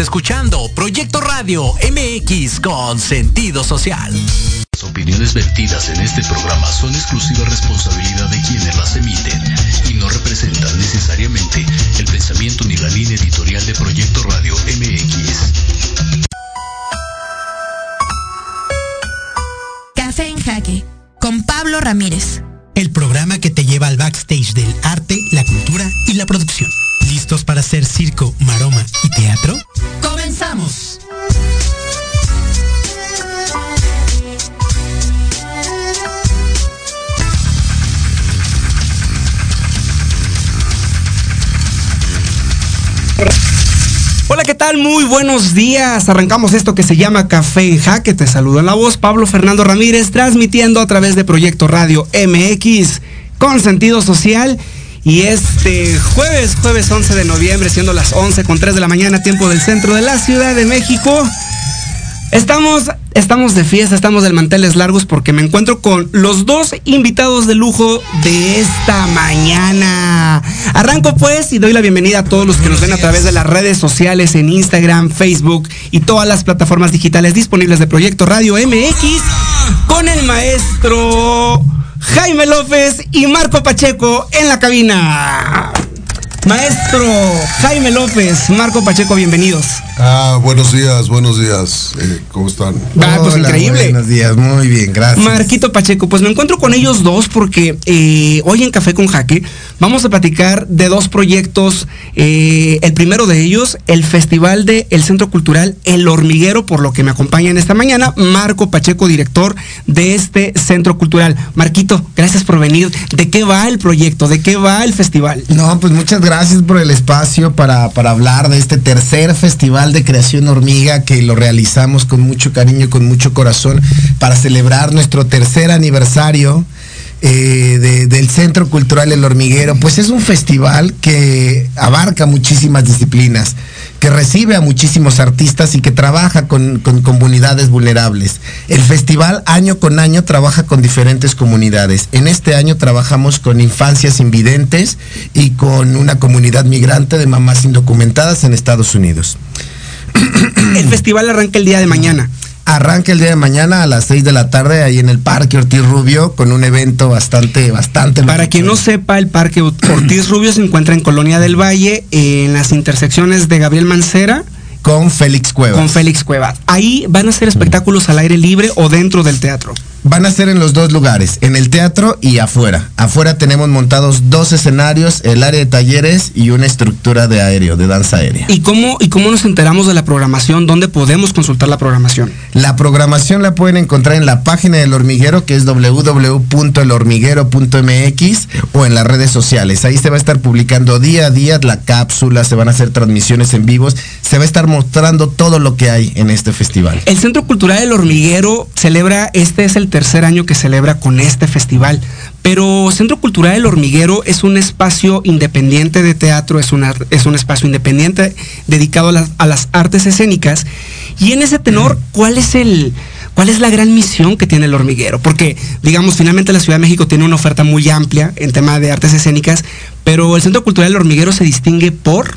escuchando Proyecto Radio MX con sentido social. Las opiniones vertidas en este programa son exclusiva responsabilidad de quienes las emiten y no representan necesariamente el pensamiento ni la línea editorial de Proyecto Radio MX. Café en Jaque con Pablo Ramírez. El programa que te lleva al backstage del arte, la cultura y la producción. ¿Listos para hacer circo, maroma y teatro? ¡Comenzamos! Hola, ¿qué tal? Muy buenos días. Arrancamos esto que se llama Café en Jaque. Te saludo en la voz Pablo Fernando Ramírez, transmitiendo a través de Proyecto Radio MX con sentido social. Y este jueves, jueves 11 de noviembre, siendo las 11 con 3 de la mañana, tiempo del centro de la Ciudad de México. Estamos, estamos de fiesta, estamos del manteles largos porque me encuentro con los dos invitados de lujo de esta mañana. Arranco pues y doy la bienvenida a todos los que nos ven a través de las redes sociales en Instagram, Facebook y todas las plataformas digitales disponibles de Proyecto Radio MX con el maestro Jaime López y Marco Pacheco en la cabina. Maestro Jaime López, Marco Pacheco, bienvenidos. Ah, buenos días, buenos días. Eh, ¿Cómo están? Ah, pues Hola, increíble. Buenos días, muy bien, gracias. Marquito Pacheco, pues me encuentro con ellos dos porque eh, hoy en Café con Jaque vamos a platicar de dos proyectos. Eh, el primero de ellos, el Festival de el Centro Cultural El Hormiguero, por lo que me acompaña en esta mañana, Marco Pacheco, director de este Centro Cultural. Marquito, gracias por venir. ¿De qué va el proyecto? ¿De qué va el festival? No, pues muchas gracias por el espacio para, para hablar de este tercer festival de creación hormiga que lo realizamos con mucho cariño, con mucho corazón, para celebrar nuestro tercer aniversario. eh, de- del Centro Cultural El Hormiguero, pues es un festival que abarca muchísimas disciplinas, que recibe a muchísimos artistas y que trabaja con, comunidades vulnerables. El festival año con año trabaja con diferentes comunidades. En este año trabajamos con infancias invidentes y con una comunidad migrante de mamás indocumentadas en Estados Unidos. El festival arranca el día de mañana. Arranca el día de mañana a las 6 de la tarde ahí en el Parque Ortiz Rubio con un evento bastante, bastante... Para quien no sepa, el Parque Ortiz Rubio se encuentra en Colonia del Valle, en las intersecciones de Gabriel Mancera Con Félix Cuevas. con Félix Cuevas. Ahí van a ser espectáculos al aire libre o dentro del teatro. Van a ser en los dos lugares, en el teatro y afuera. Afuera tenemos montados dos escenarios, el área de talleres y una estructura de aéreo, de danza aérea. ¿Y cómo, ¿Y cómo nos enteramos de la programación? ¿Dónde podemos consultar la programación? La programación la pueden encontrar en la página del hormiguero que es www.elhormiguero.mx o en las redes sociales. Ahí se va a estar publicando día a día la cápsula, se van a hacer transmisiones en vivos, se va a estar mostrando todo lo que hay en este festival. El Centro Cultural del Hormiguero celebra, este es el tercer año que celebra con este festival, pero Centro Cultural del Hormiguero es un espacio independiente de teatro, es, una, es un espacio independiente dedicado a las, a las artes escénicas. Y en ese tenor, ¿cuál es el... ¿Cuál es la gran misión que tiene el hormiguero? Porque, digamos, finalmente la Ciudad de México tiene una oferta muy amplia en tema de artes escénicas, pero el Centro Cultural del Hormiguero se distingue por...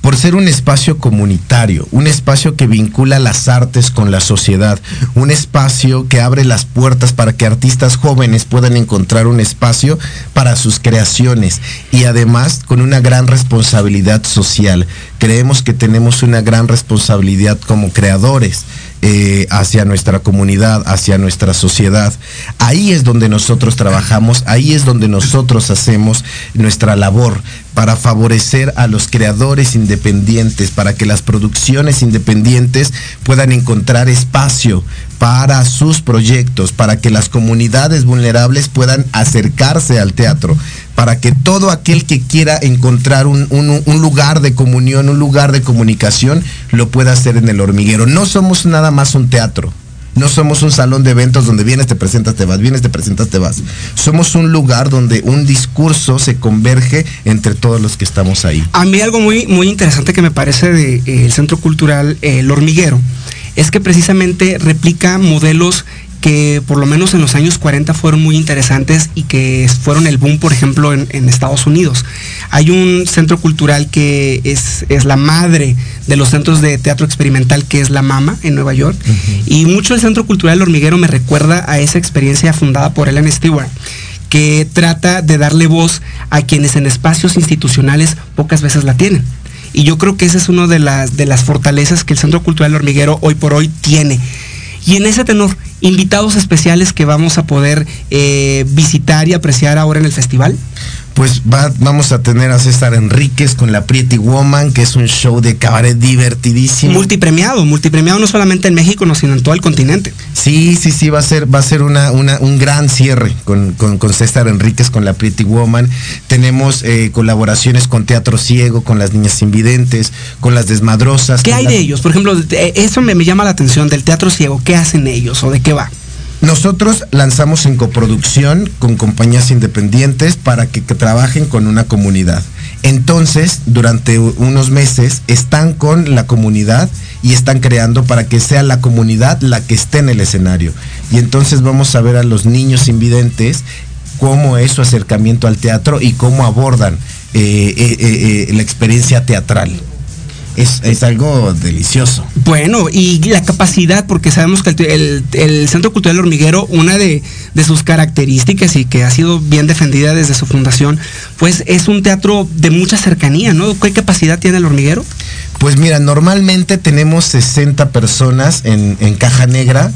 por ser un espacio comunitario, un espacio que vincula las artes con la sociedad, un espacio que abre las puertas para que artistas jóvenes puedan encontrar un espacio para sus creaciones y además con una gran responsabilidad social. Creemos que tenemos una gran responsabilidad como creadores. Eh, hacia nuestra comunidad, hacia nuestra sociedad. Ahí es donde nosotros trabajamos, ahí es donde nosotros hacemos nuestra labor para favorecer a los creadores independientes, para que las producciones independientes puedan encontrar espacio para sus proyectos, para que las comunidades vulnerables puedan acercarse al teatro, para que todo aquel que quiera encontrar un, un- lugar de comunión, un lugar de comunicación, lo pueda hacer en el hormiguero. No somos nada más un teatro. No somos un salón de eventos donde vienes, te presentas, te vas, vienes, te presentas, te vas. Somos un lugar donde un discurso se converge entre todos los que estamos ahí. A mí algo muy, muy interesante que me parece del Centro Cultural eh, El Hormiguero es que precisamente replica modelos que por lo menos en los años 40 fueron muy interesantes y que fueron el boom, por ejemplo, en, en Estados Unidos. Hay un centro cultural que es, es la madre de los centros de teatro experimental que es La Mama en Nueva York. Y mucho el Centro Cultural Hormiguero me recuerda a esa experiencia fundada por Ellen Stewart que trata de darle voz a quienes en espacios institucionales pocas veces la tienen. Y yo creo que esa es una de las, de las fortalezas que el Centro Cultural Hormiguero hoy por hoy tiene. Y en ese tenor, invitados especiales que vamos a poder eh, visitar y apreciar ahora en el festival pues vamos a tener a César Enríquez con la Pretty Woman, que es un show de cabaret divertidísimo. Multipremiado, multipremiado no solamente en México, sino en todo el continente. Sí, sí, sí, va a ser, va a ser una, un gran cierre con, César Enríquez con la Pretty Woman. Tenemos eh, colaboraciones con Teatro Ciego, con las Niñas Invidentes, con las Desmadrosas. ¿Qué hay de ellos? Por ejemplo, eso me llama la atención del Teatro Ciego. ¿Qué hacen ellos o de qué va? Nosotros lanzamos en coproducción con compañías independientes para que, trabajen con una comunidad. Entonces, durante unos meses están con la comunidad y están creando para que sea la comunidad la que esté en el escenario. Y entonces vamos a ver a los niños invidentes cómo es su acercamiento al teatro y cómo abordan eh, eh, eh, la experiencia teatral es, algo delicioso. Bueno, y la capacidad, porque sabemos que el, Centro Cultural Hormiguero, una de, sus características y que ha sido bien defendida desde su fundación, pues es un teatro de mucha cercanía, ¿no? ¿Qué capacidad tiene el hormiguero? Pues mira, normalmente tenemos 60 personas en, Caja Negra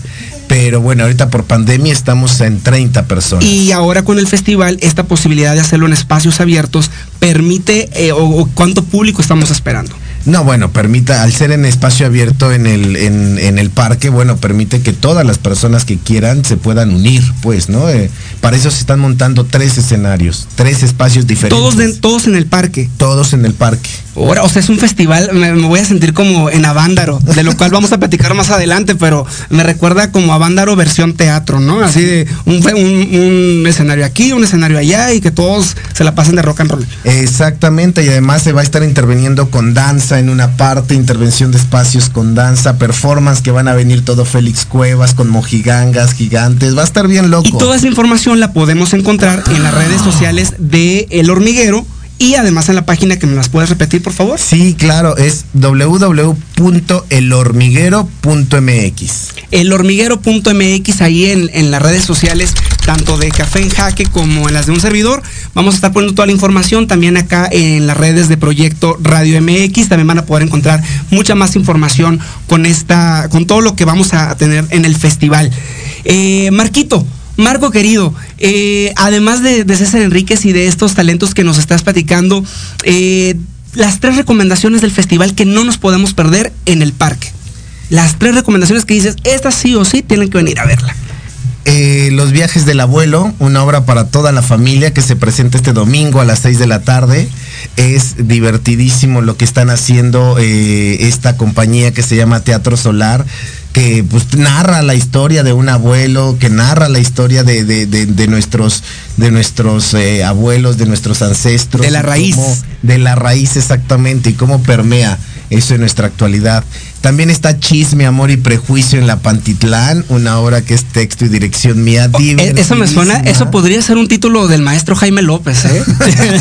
pero bueno, ahorita por pandemia estamos en 30 personas. Y ahora con el festival, esta posibilidad de hacerlo en espacios abiertos permite, eh, o, cuánto público estamos esperando. No, bueno, permita, al ser en espacio abierto en el, en, el parque, bueno, permite que todas las personas que quieran se puedan unir, pues, ¿no? Eh, para eso se están montando tres escenarios, tres espacios diferentes. Todos, todos en el parque. Todos en el parque. Ahora, o sea, es un festival, me, voy a sentir como en Avándaro, de lo cual vamos a platicar más adelante, pero me recuerda como Avándaro versión teatro, ¿no? Así de un, un, escenario aquí, un escenario allá y que todos se la pasen de rock and roll. Exactamente, y además se va a estar interviniendo con danza en una parte, intervención de espacios con danza, performance que van a venir todo Félix Cuevas con mojigangas gigantes, va a estar bien loco. Y toda esa información la podemos encontrar en las redes sociales de El Hormiguero y además en la página que me las puedes repetir, por favor. Sí, claro, es www.elhormiguero.mx. Elhormiguero.mx ahí en, en, las redes sociales, tanto de Café en Jaque como en las de un servidor. Vamos a estar poniendo toda la información también acá en las redes de Proyecto Radio MX. También van a poder encontrar mucha más información con esta, con todo lo que vamos a tener en el festival. Eh, Marquito, Marco querido, eh, además de, César Enríquez y de estos talentos que nos estás platicando, eh, las tres recomendaciones del festival que no nos podemos perder en el parque. Las tres recomendaciones que dices, estas sí o sí tienen que venir a verla. Eh, los viajes del abuelo, una obra para toda la familia que se presenta este domingo a las 6 de la tarde. Es divertidísimo lo que están haciendo esta compañía que se llama Teatro Solar que pues narra la historia de un abuelo, que narra la historia de, nuestros, de nuestros eh, abuelos, de nuestros ancestros. De la raíz. de la raíz exactamente, y cómo permea eso en nuestra actualidad. También está Chisme, Amor y Prejuicio en la Pantitlán, una obra que es texto y dirección mía. Oh, eh, eso me suena, eso podría ser un título del maestro Jaime López, ¿eh?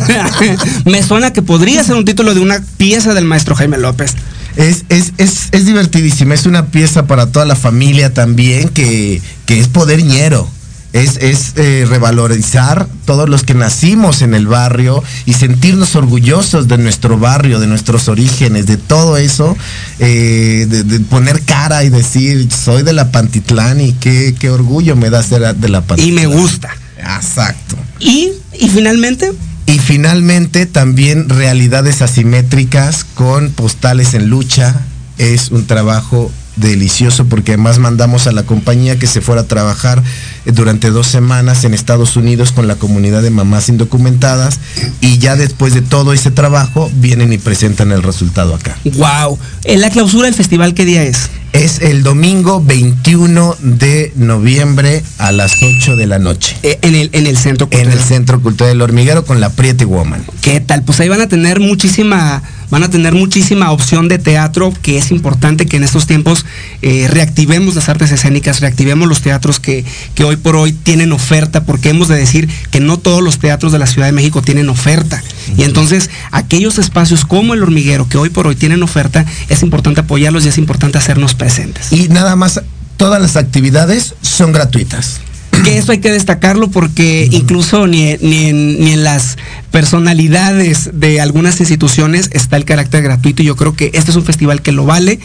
me suena que podría ser un título de una pieza del maestro Jaime López. Es, es, es, es divertidísima, es una pieza para toda la familia también que, es poder ñero. Es, es eh, revalorizar todos los que nacimos en el barrio y sentirnos orgullosos de nuestro barrio, de nuestros orígenes, de todo eso, eh, de, poner cara y decir, soy de la Pantitlán y qué, qué orgullo me da ser de la Pantitlán. Y me gusta. Exacto. Y, y finalmente, y finalmente también realidades asimétricas con postales en lucha. Es un trabajo delicioso porque además mandamos a la compañía que se fuera a trabajar durante dos semanas en Estados Unidos con la comunidad de mamás indocumentadas y ya después de todo ese trabajo vienen y presentan el resultado acá. Wow. ¿En la clausura del festival qué día es? Es el domingo 21 de noviembre a las 8 de la noche. Eh, en, el, en el Centro Cultural. En el Centro Cultural del Hormiguero con la Priete Woman. ¿Qué tal? Pues ahí van a tener muchísima van a tener muchísima opción de teatro, que es importante que en estos tiempos eh, reactivemos las artes escénicas, reactivemos los teatros que, que hoy por hoy tienen oferta, porque hemos de decir que no todos los teatros de la Ciudad de México tienen oferta. Y entonces aquellos espacios como el hormiguero que hoy por hoy tienen oferta, es importante apoyarlos y es importante hacernos presentes. Y nada más, todas las actividades son gratuitas que eso hay que destacarlo porque incluso ni, en, las personalidades de algunas instituciones está el carácter gratuito y yo creo que este es un festival que lo vale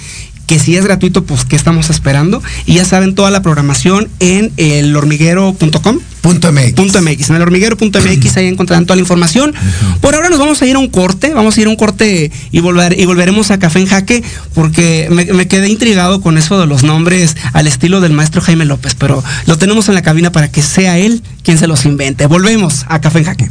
que si es gratuito, pues ¿qué estamos esperando? Y ya saben toda la programación en elhormiguero.com. Punto MX. Punto MX. En el hormiguero.mx ahí encontrarán toda la información. Por ahora nos vamos a ir a un corte, vamos a ir a un corte y, volver, y volveremos a Café en Jaque, porque me, me, quedé intrigado con eso de los nombres al estilo del maestro Jaime López, pero lo tenemos en la cabina para que sea él quien se los invente. Volvemos a Café en Jaque.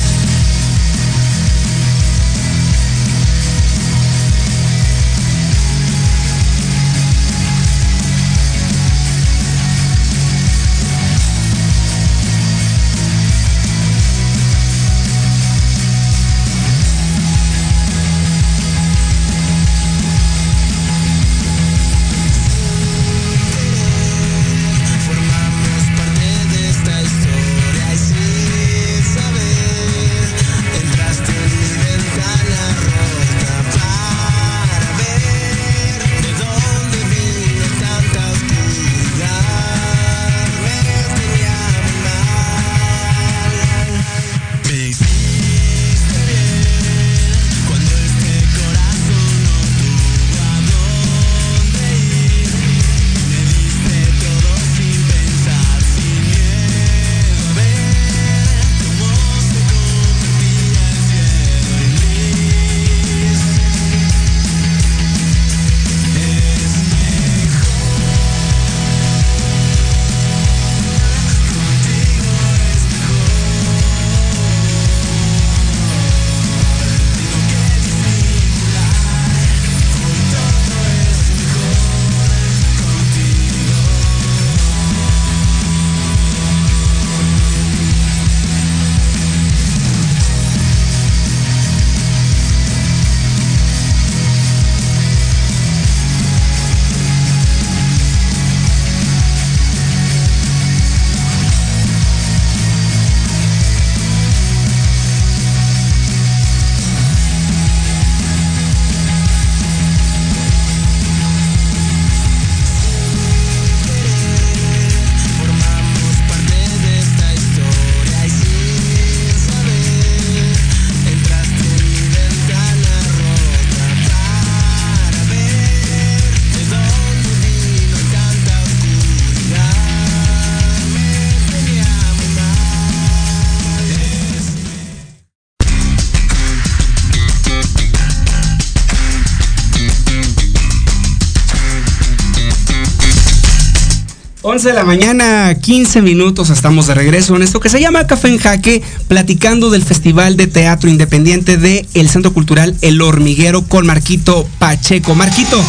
De la mañana, 15 minutos, estamos de regreso en esto que se llama Café en Jaque, platicando del Festival de Teatro Independiente de el Centro Cultural El Hormiguero con Marquito Pacheco. Marquito,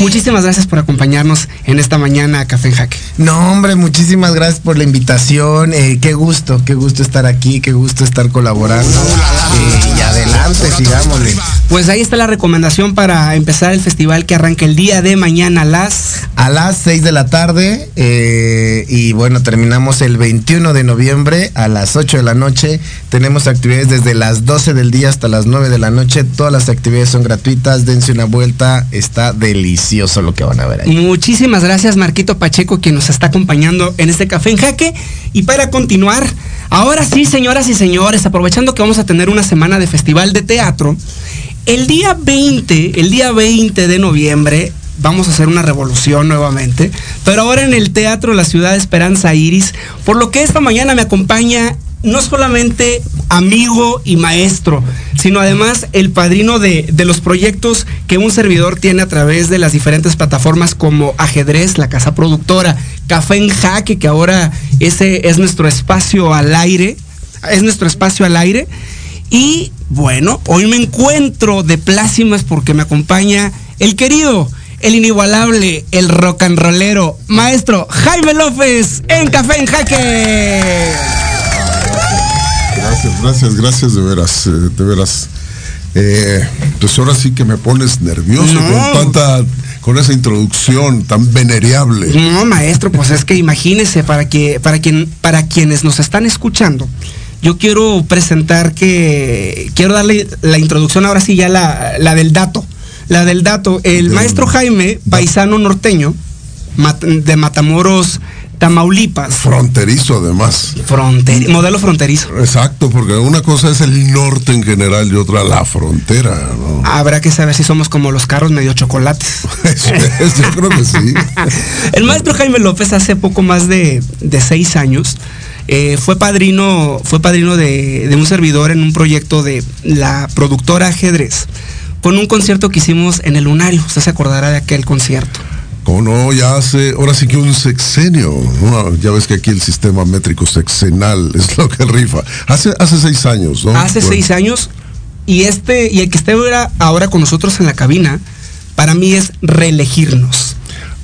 muchísimas gracias por acompañarnos en esta mañana a Café en Jaque. No, hombre, muchísimas gracias por la invitación. Eh, qué gusto, qué gusto estar aquí, qué gusto estar colaborando. Eh, y adelante, sigámosle. Pues ahí está la recomendación para empezar el festival que arranca el día de mañana a las... A las 6 de la tarde. Eh, y bueno, terminamos el 21 de noviembre a las 8 de la noche. Tenemos actividades desde las 12 del día hasta las 9 de la noche. Todas las actividades son gratuitas. Dense una vuelta. Está delicioso lo que van a ver ahí. Muchísimas gracias, Marquito Pacheco, quien nos está acompañando en este café en jaque. Y para continuar, ahora sí, señoras y señores, aprovechando que vamos a tener una semana de festival de teatro, el día 20, el día 20 de noviembre, vamos a hacer una revolución nuevamente, pero ahora en el Teatro la Ciudad de Esperanza Iris, por lo que esta mañana me acompaña no solamente amigo y maestro, sino además el padrino de, los proyectos que un servidor tiene a través de las diferentes plataformas como Ajedrez, la casa productora, Café en Jaque, que ahora ese es nuestro espacio al aire, es nuestro espacio al aire. Y bueno, hoy me encuentro de plácimas porque me acompaña el querido, el inigualable, el rock and rollero, maestro Jaime López en Café en Jaque. Gracias, gracias, gracias de veras, eh, de veras. Eh, pues ahora sí que me pones nervioso con tanta, con esa introducción tan venerable. No, maestro, pues es que imagínese para que, para quien, para quienes nos están escuchando, yo quiero presentar que quiero darle la introducción ahora sí ya la, la del dato. La del dato. El maestro Jaime, paisano norteño, de Matamoros, Tamaulipas. Fronterizo además. modelo fronterizo. Exacto, porque una cosa es el norte en general y otra la frontera. Habrá que saber si somos como los carros medio chocolates. yo creo que sí. el maestro Jaime López hace poco más de, seis años eh, fue padrino, fue padrino de, de un servidor en un proyecto de la productora Ajedrez con un concierto que hicimos en el Lunario. Usted se acordará de aquel concierto. Como no, ya hace, ahora sí que un sexenio. Ya ves que aquí el sistema métrico sexenal es lo que rifa. Hace, hace seis años, ¿no? Hace seis años. Y este, y el que esté ahora con nosotros en la cabina, para mí es reelegirnos.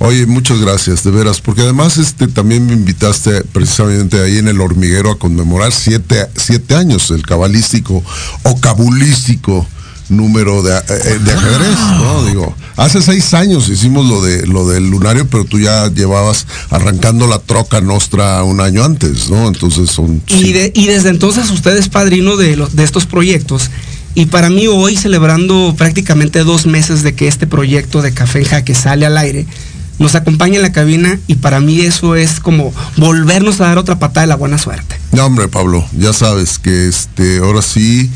Oye, muchas gracias, de veras, porque además este también me invitaste precisamente ahí en el hormiguero a conmemorar siete, siete años, el cabalístico o cabulístico número de, eh, eh, de ajedrez, ¿no? Digo, hace seis años hicimos lo de lo del lunario, pero tú ya llevabas arrancando la troca nostra un año antes, ¿no? Entonces son. Y, y desde entonces usted es padrino de, los, de estos proyectos. Y para mí hoy, celebrando prácticamente dos meses de que este proyecto de Café que sale al aire, nos acompaña en la cabina y para mí eso es como volvernos a dar otra patada de la buena suerte. No, hombre, Pablo, ya sabes que este, ahora sí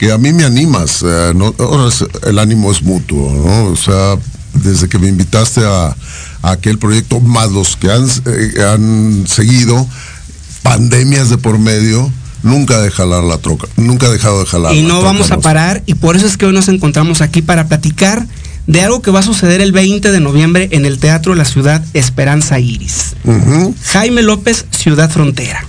que a mí me animas. no, ahora el ánimo es mutuo, ¿no? O sea, desde que me invitaste a, aquel proyecto, más los que han, eh, han seguido, pandemias de por medio, nunca de jalar la troca, nunca he dejado de jalar. Y no vamos a parar y por eso es que hoy nos encontramos aquí para platicar de algo que va a suceder el 20 de noviembre en el Teatro de la Ciudad Esperanza Iris. Jaime López, Ciudad Frontera.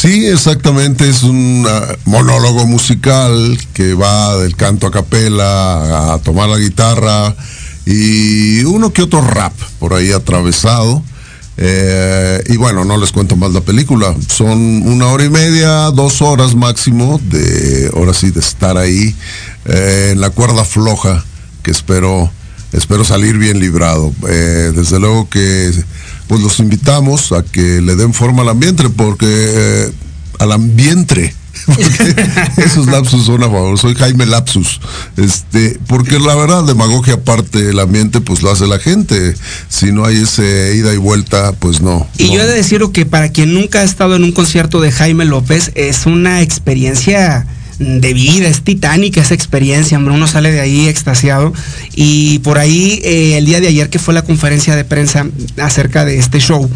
Sí, exactamente, es un ah, monólogo musical que va del canto a capela a tomar la guitarra y uno que otro rap por ahí atravesado. Eh, y bueno, no les cuento más la película. Son una hora y media, dos horas máximo de, ahora sí, de estar ahí eh, en la cuerda floja que espero, espero salir bien librado. Eh, desde luego que pues los invitamos a que le den forma al ambiente, porque eh, al ambiente. esos lapsus son a favor, soy Jaime Lapsus, este, porque la verdad, demagogia aparte del ambiente, pues lo hace la gente. Si no hay ese ida y vuelta, pues no. Y yo he de decir que para quien nunca ha estado en un concierto de Jaime López, es una experiencia de vida, es titánica esa experiencia, hombre, uno sale de ahí extasiado. Y por ahí, eh, el día de ayer que fue la conferencia de prensa acerca de este show,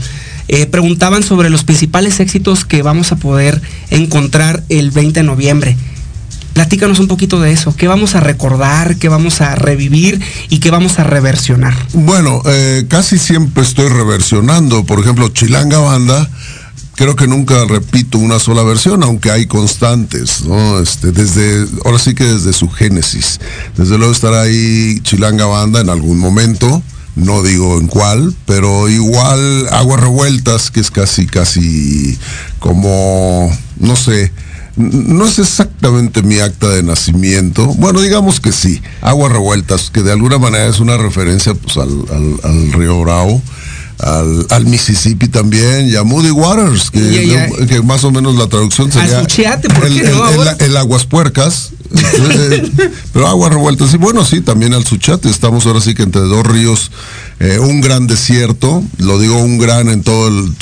eh, preguntaban sobre los principales éxitos que vamos a poder encontrar el 20 de noviembre. Platícanos un poquito de eso. ¿Qué vamos a recordar? ¿Qué vamos a revivir? ¿Y qué vamos a reversionar? Bueno, eh, casi siempre estoy reversionando. Por ejemplo, Chilanga Banda creo que nunca repito una sola versión, aunque hay constantes, ¿no? Este, desde, ahora sí que desde su génesis. Desde luego estará ahí Chilanga Banda en algún momento, no digo en cuál, pero igual Aguas Revueltas, que es casi, casi como, no sé, no es exactamente mi acta de nacimiento. Bueno, digamos que sí, Aguas Revueltas, que de alguna manera es una referencia pues, al, al río Bravo al, Mississippi también y a Moody Waters, que, más o menos la traducción sería el, aguas puercas, pero aguas revueltas. Y bueno, sí, también al Suchate. Estamos ahora sí que entre dos ríos eh, un gran desierto, lo digo un gran en todo el,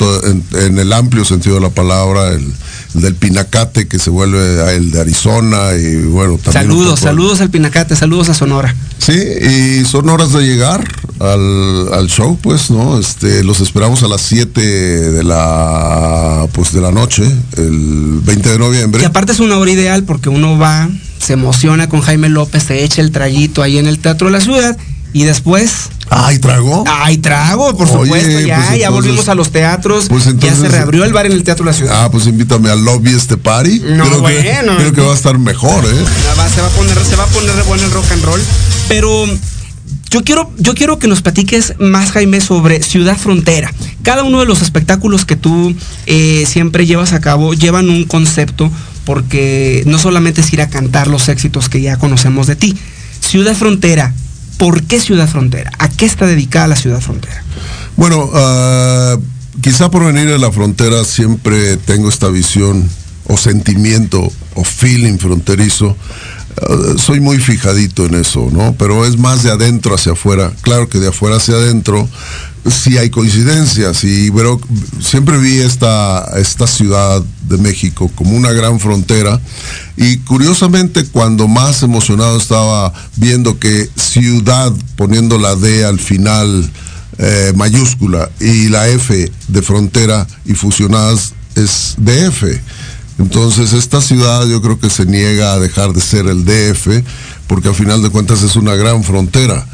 en, el amplio sentido de la palabra, el, del Pinacate que se vuelve el de Arizona y bueno, también Saludos, saludos al Pinacate, saludos a Sonora. Sí, y son horas de llegar al, show, pues, ¿no? Este, los esperamos a las 7 de la pues de la noche, el 20 de noviembre. Y aparte es una hora ideal porque uno va, se emociona con Jaime López, se echa el trayito ahí en el Teatro de la Ciudad y después Ay, trago. Ay, trago, por supuesto. Ya, pues ya volvimos a los teatros. Pues ya se reabrió el bar en el Teatro de la Ciudad. Ah, pues invítame al lobby este party. No, creo bueno. Que, creo que va a estar mejor, ¿eh? se va a poner, se va a poner bueno el rock and roll. Pero yo quiero, yo quiero que nos platiques más, Jaime, sobre Ciudad Frontera. Cada uno de los espectáculos que tú eh, siempre llevas a cabo llevan un concepto porque no solamente es ir a cantar los éxitos que ya conocemos de ti. Ciudad Frontera, ¿Por qué Ciudad Frontera? ¿A qué está dedicada la Ciudad Frontera? Bueno, ah, quizá por venir de la frontera siempre tengo esta visión o sentimiento o feeling fronterizo. Ah, soy muy fijadito en eso, ¿no? Pero es más de adentro hacia afuera. Claro que de afuera hacia adentro sí hay coincidencias y pero siempre vi esta, esta ciudad de México como una gran frontera y curiosamente cuando más emocionado estaba viendo que ciudad poniendo la D al final eh, mayúscula y la F de frontera y fusionadas es DF. Entonces esta ciudad yo creo que se niega a dejar de ser el DF porque al final de cuentas es una gran frontera.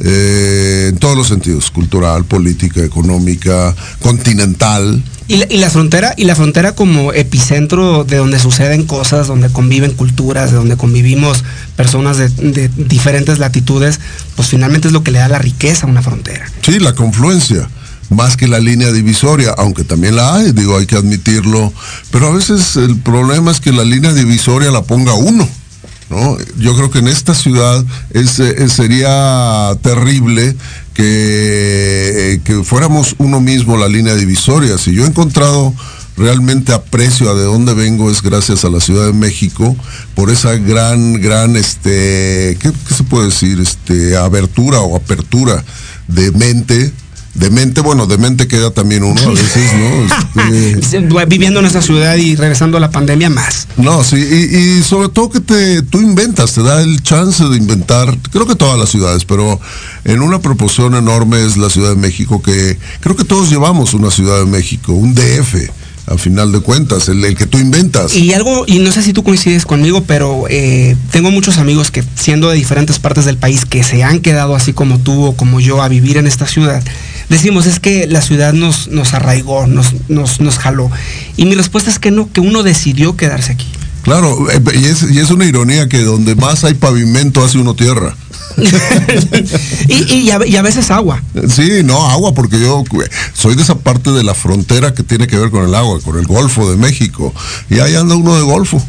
Eh, en todos los sentidos, cultural, política, económica, continental. Y la, frontera, y la frontera como epicentro de donde suceden cosas, donde conviven culturas, de donde convivimos personas de, diferentes latitudes, pues finalmente es lo que le da la riqueza a una frontera. Sí, la confluencia más que la línea divisoria, aunque también la hay, digo, hay que admitirlo, pero a veces el problema es que la línea divisoria la ponga uno. Yo creo que en esta ciudad eh, sería terrible que, eh, que fuéramos uno mismo la línea divisoria. Si yo he encontrado realmente aprecio a de dónde vengo es gracias a la Ciudad de México por esa gran, gran, este, ¿qué, qué se puede decir? Este, abertura o apertura de mente de mente, bueno, de mente queda también uno a veces, ¿no? Este, Viviendo en esa ciudad y regresando a la pandemia más. No, sí, y, sobre todo que te, tú inventas, te da el chance de inventar, creo que todas las ciudades, pero en una proporción enorme es la Ciudad de México, que creo que todos llevamos una Ciudad de México, un DF a final de cuentas, el, que tú inventas. Y algo, y no sé si tú coincides conmigo, pero eh, tengo muchos amigos que siendo de diferentes partes del país que se han quedado así como tú o como yo a vivir en esta ciudad, decimos es que la ciudad nos, nos arraigó, nos, nos, nos jaló. Y mi respuesta es que no, que uno decidió quedarse aquí. Claro, eh, y es, y es una ironía que donde más hay pavimento hace uno tierra. y, a, veces agua. Sí, no, agua, porque yo soy de esa parte de la frontera que tiene que ver con el agua, con el Golfo de México. Y ahí anda uno de Golfo.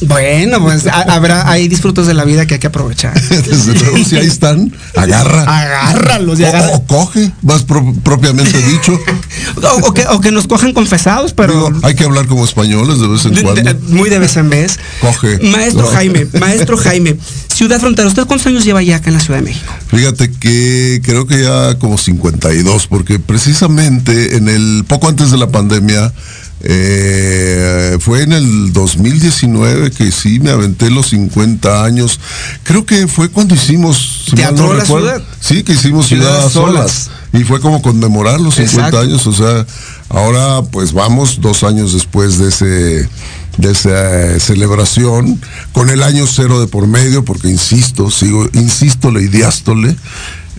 Bueno, pues habrá, hay disfrutos de la vida que hay que aprovechar. Desde luego, si ahí están, agarra. Agárralos. O, coge, más propiamente dicho. o, que, nos cojan confesados, pero... hay que hablar como españoles de vez en cuando. muy de vez en vez. Coge. Maestro Jaime, maestro Jaime, Ciudad Frontera, ¿usted cuántos años lleva ya acá en la Ciudad de México? Fíjate que creo que ya como 52, porque precisamente en el poco antes de la pandemia eh, fue en el 2019 que sí me aventé los 50 años. Creo que fue cuando hicimos. ¿Teatro la ciudad? Sí, que hicimos Ciudad, Solas. Y fue como conmemorar los 50 años. O sea, ahora pues vamos dos años después de ese de esa eh, celebración, con el año cero de por medio, porque insisto, sigo, insisto, le diástole,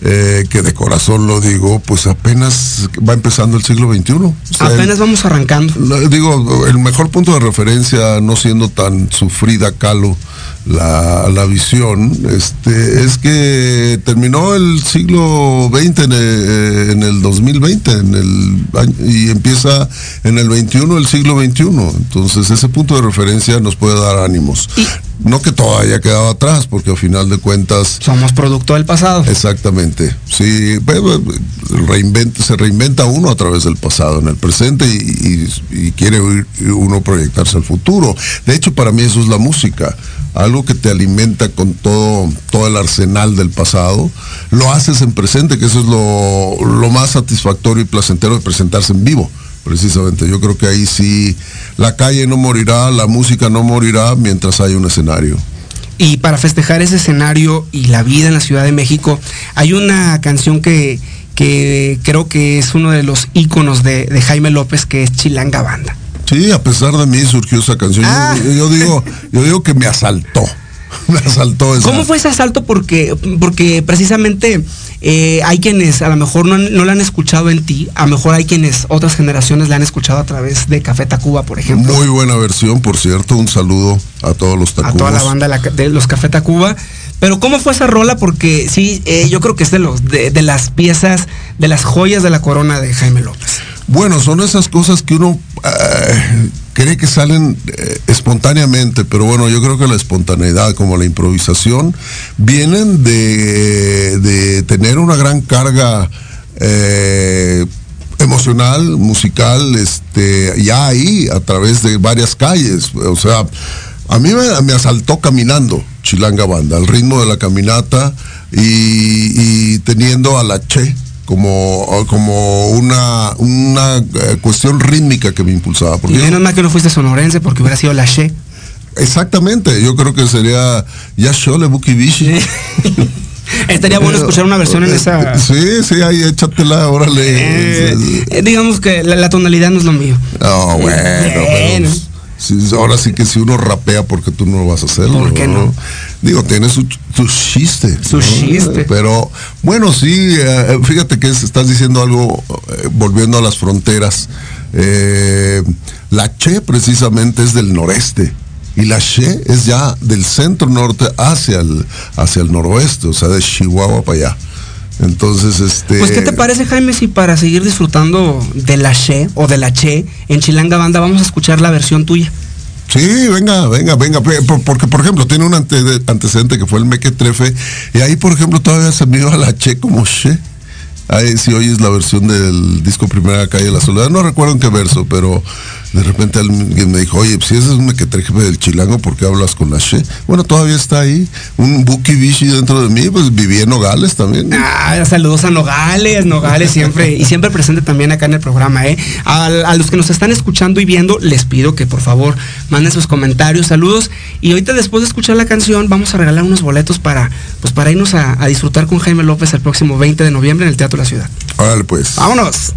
eh, que de corazón lo digo, pues apenas va empezando el siglo XXI. apenas vamos arrancando. Digo, el mejor punto de referencia, no siendo tan sufrida Calo, la, la visión, este, es que terminó el siglo XX en el, en el 2020 en el, y empieza en el 21 el siglo XXI. Entonces ese punto de referencia nos puede dar ánimos. no que todo haya quedado atrás, porque al final de cuentas... Somos producto del pasado. Exactamente. Sí, reinventa, se reinventa uno a través del pasado, en el presente, y, quiere uno proyectarse al futuro. De hecho, para mí eso es la música. Algo que te alimenta con todo, todo el arsenal del pasado, lo haces en presente, que eso es lo, lo más satisfactorio y placentero de presentarse en vivo precisamente. Yo creo que ahí sí la calle no morirá, la música no morirá mientras haya un escenario. Y para festejar ese escenario y la vida en la Ciudad de México, hay una canción que, que creo que es uno de los íconos de, Jaime López, que es Chilanga Banda. Sí, a pesar de mí surgió esa canción. Yo, ah. digo, yo digo que me asaltó. Me asaltó esa. ¿Cómo fue ese asalto? Porque, porque precisamente eh, hay quienes a lo mejor no, no la han escuchado en ti, a lo mejor hay quienes otras generaciones la han escuchado a través de Café Tacuba, por ejemplo. Muy buena versión, por cierto. Un saludo a todos los Tacubas. A toda la banda de los Café Tacuba. Pero ¿cómo fue esa rola? Porque sí, eh, yo creo que es de, los, de, las piezas, de las joyas de la corona de Jaime López. Bueno, son esas cosas que uno cree que salen eh, espontáneamente, pero bueno, yo creo que la espontaneidad como la improvisación vienen de, tener una gran carga emocional, musical, este, ya ahí, a través de varias calles. O sea, a mí me, asaltó caminando Chilanga Banda, al ritmo de la caminata y, teniendo a la Che como, como una, una eh, cuestión rítmica que me impulsaba. y menos mal que no fuiste sonorense porque hubiera sido la Che. Exactamente, yo creo que sería Ya Shole Bukibishi. Estaría bueno escuchar una versión en esa. Sí, sí, ahí échatela, órale. Eh, digamos que la, tonalidad no es lo mío. No, bueno, ahora sí que si uno rapea porque tú no lo vas a hacer. ¿Por qué no? Digo, tiene su, chiste. Su chiste. Pero bueno, sí, eh, fíjate que estás diciendo algo, eh, volviendo a las fronteras. Eh, la Che precisamente es del noreste y la Che es ya del centro norte hacia el, hacia el noroeste, o sea, de Chihuahua para allá. Entonces, este. Pues, ¿qué te parece, Jaime, si para seguir disfrutando de la Che o de la Che en Chilanga Banda vamos a escuchar la versión tuya? Sí, venga, venga, venga, porque por ejemplo tiene un antecedente que fue el Mequetrefe y ahí por ejemplo todavía se me iba la Che como Che. Ahí si oyes la versión del disco Primera Calle de la Soledad, no recuerdo en qué verso, pero de repente alguien me dijo, oye, si ese es un mequetrefe del chilango, ¿por qué hablas con la She? Bueno, todavía está ahí. Un Buki Bishi dentro de mí, pues viví en Nogales también. Ah, saludos a Nogales, Nogales siempre, y siempre presente también acá en el programa, ¿eh? A, los que nos están escuchando y viendo, les pido que por favor manden sus comentarios, saludos. Y ahorita después de escuchar la canción, vamos a regalar unos boletos para, pues para irnos a, disfrutar con Jaime López el próximo 20 de noviembre en el Teatro de la Ciudad. Órale pues. Vámonos.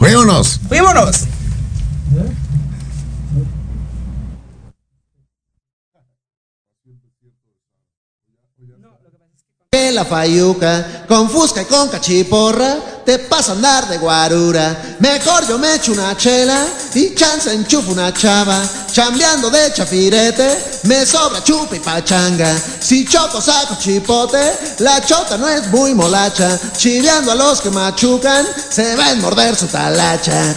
Vámonos. Vámonos. Que la fayuca, con fusca y con cachiporra, te pasa a andar de guarura. Mejor yo me echo una chela y chance enchufo una chava. Chambeando de chafirete, me sobra chupa y pachanga. Si choco saco chipote, la chota no es muy molacha. Chileando a los que machucan, se va a morder su talacha.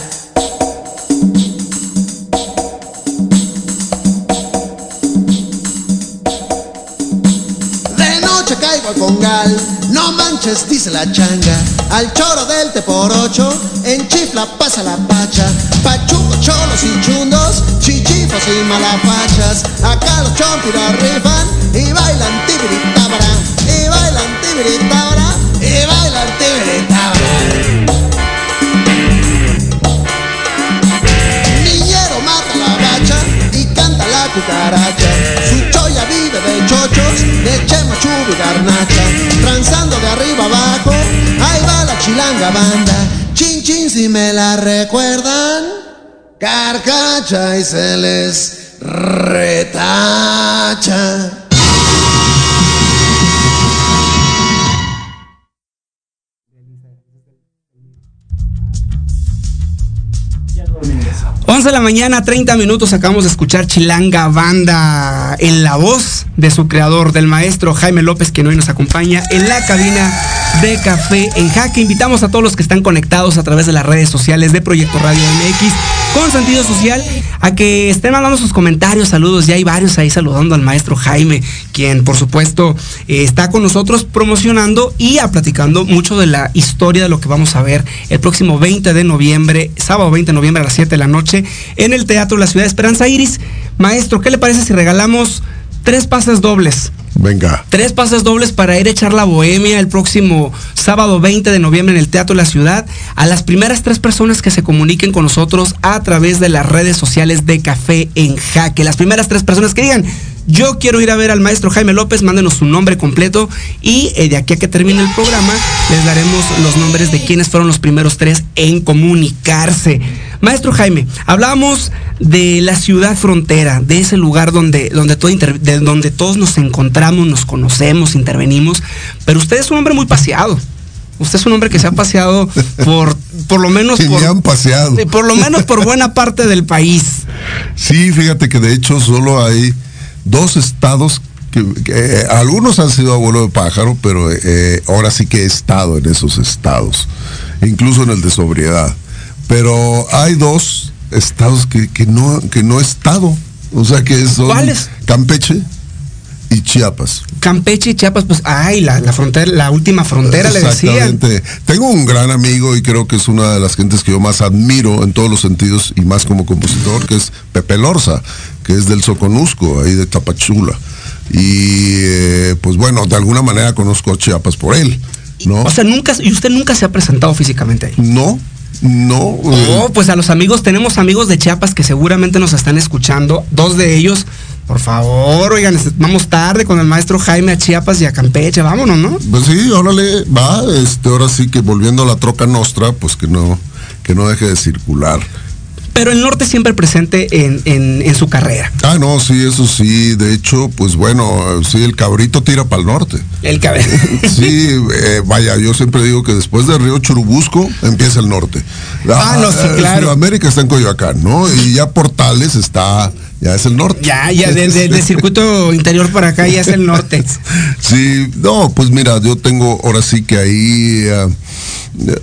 No manches, dice la changa. Al choro del te por ocho, en chifla pasa la pacha. Pachuco, cholos y chundos, chichifos y malapachas. Acá los chompiras rifan y bailan tibiritábara. Y bailan tibiritábara. Y bailan tibiritábara. Niñero mata la bacha y canta la cucaracha. De chema, chubi, garnacha de arriba abajo, ahí va la chilanga banda. Chin chin si me la recuerdan, carcacha y se les retacha. 11 de la mañana, 30 minutos, acabamos de escuchar Chilanga Banda en la voz de su creador, del maestro Jaime López, que hoy nos acompaña en la cabina de Café en Jaque. Invitamos a todos los que están conectados a través de las redes sociales de Proyecto Radio MX con sentido social a que estén mandando sus comentarios, saludos. Ya hay varios ahí saludando al maestro Jaime, quien por supuesto eh, está con nosotros promocionando y a platicando mucho de la historia de lo que vamos a ver el próximo 20 de noviembre, sábado 20 de noviembre a las 7 de la noche, en el Teatro La Ciudad de Esperanza Iris. Maestro, ¿qué le parece si regalamos tres pases dobles? Venga. Tres pases dobles para ir a echar la bohemia el próximo sábado 20 de noviembre en el Teatro de la Ciudad a las primeras tres personas que se comuniquen con nosotros a través de las redes sociales de Café en Jaque. Las primeras tres personas que digan, yo quiero ir a ver al maestro Jaime López, mándenos su nombre completo y eh, de aquí a que termine el programa les daremos los nombres de quienes fueron los primeros tres en comunicarse. Maestro Jaime, hablamos de la ciudad frontera, de ese lugar donde, donde, todo de donde todos nos encontramos, nos conocemos, intervenimos, pero usted es un hombre muy paseado. Usted es un hombre que se ha paseado por, por lo menos por, han paseado. por lo menos por buena parte del país. Sí, fíjate que de hecho solo hay dos estados que, eh, algunos han sido abuelo de pájaro, pero eh, ahora sí que he estado en esos estados, incluso en el de sobriedad. Pero hay dos estados que, no, que no he estado. O sea que son ¿Cuáles? Campeche y Chiapas. Campeche y Chiapas, pues, ay, la, frontera, la última frontera, le decían. Tengo un gran amigo y creo que es una de las gentes que yo más admiro en todos los sentidos y más como compositor, que es Pepe Lorza, que es del Soconusco, ahí de Tapachula. Y eh, pues bueno, de alguna manera conozco a Chiapas por él. ¿no? O sea, nunca, y usted nunca se ha presentado físicamente ahí. No, no. Oh, pues a los amigos, tenemos amigos de Chiapas que seguramente nos están escuchando. Dos de ellos, por favor, oigan, vamos tarde con el maestro Jaime a Chiapas y a Campeche, vámonos, ¿no? Pues sí, órale, va, este, ahora sí que volviendo a la troca nostra, pues que no, que no deje de circular pero el norte siempre presente en, su carrera. Ah, no, sí, eso sí. De hecho, pues bueno, sí, el cabrito tira para el norte. El cabrito. sí, eh, vaya, yo siempre digo que después del río Churubusco empieza el norte. Ah, no, sí, ah, claro. América está en Coyoacán, ¿no? Y ya Portales está, ya es el norte. Ya, ya, del circuito interior para acá ya es el norte. sí, no, pues mira, yo tengo ahora sí que ahí... Ah,